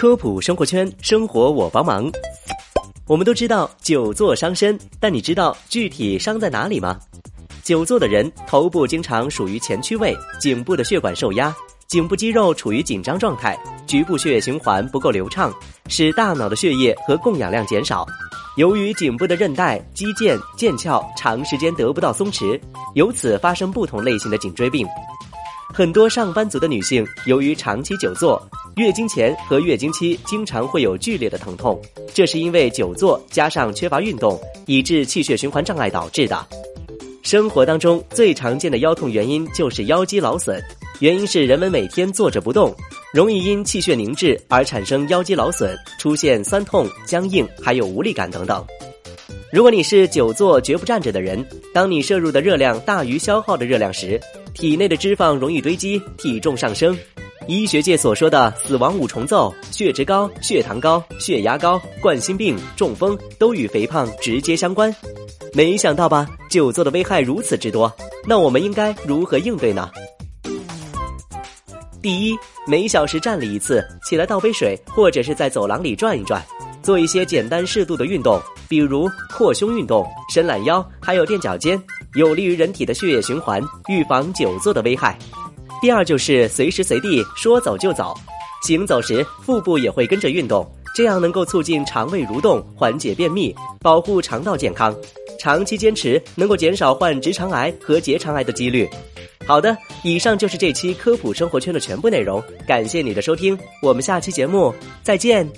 科普生活圈，生活我帮忙。我们都知道久坐伤身，但你知道具体伤在哪里吗？久坐的人头部经常属于前屈位，颈部的血管受压，颈部肌肉处于紧张状态，局部血液循环不够流畅，使大脑的血液和供氧量减少。由于颈部的韧带、肌腱、腱鞘长时间得不到松弛，由此发生不同类型的颈椎病。很多上班族的女性由于长期久坐，月经前和月经期经常会有剧烈的疼痛，这是因为久坐加上缺乏运动，以致气血循环障碍导致的。生活当中最常见的腰痛原因就是腰肌劳损，原因是人们每天坐着不动，容易因气血凝滞而产生腰肌劳损，出现酸痛、僵硬，还有无力感等等。如果你是久坐绝不站着的人，当你摄入的热量大于消耗的热量时，体内的脂肪容易堆积，体重上升。医学界所说的死亡五重奏：血脂高、血糖高、血压高、冠心病、中风，都与肥胖直接相关。没想到吧？久坐的危害如此之多，那我们应该如何应对呢？第一，每小时站立一次，起来倒杯水，或者是在走廊里转一转，做一些简单适度的运动，比如扩胸运动、伸懒腰，还有垫脚尖，有利于人体的血液循环，预防久坐的危害。第二就是随时随地说走就走，行走时腹部也会跟着运动，这样能够促进肠胃蠕动，缓解便秘，保护肠道健康。长期坚持能够减少患直肠癌和结肠癌的几率。好的，以上就是这期科普生活圈的全部内容，感谢你的收听，我们下期节目再见。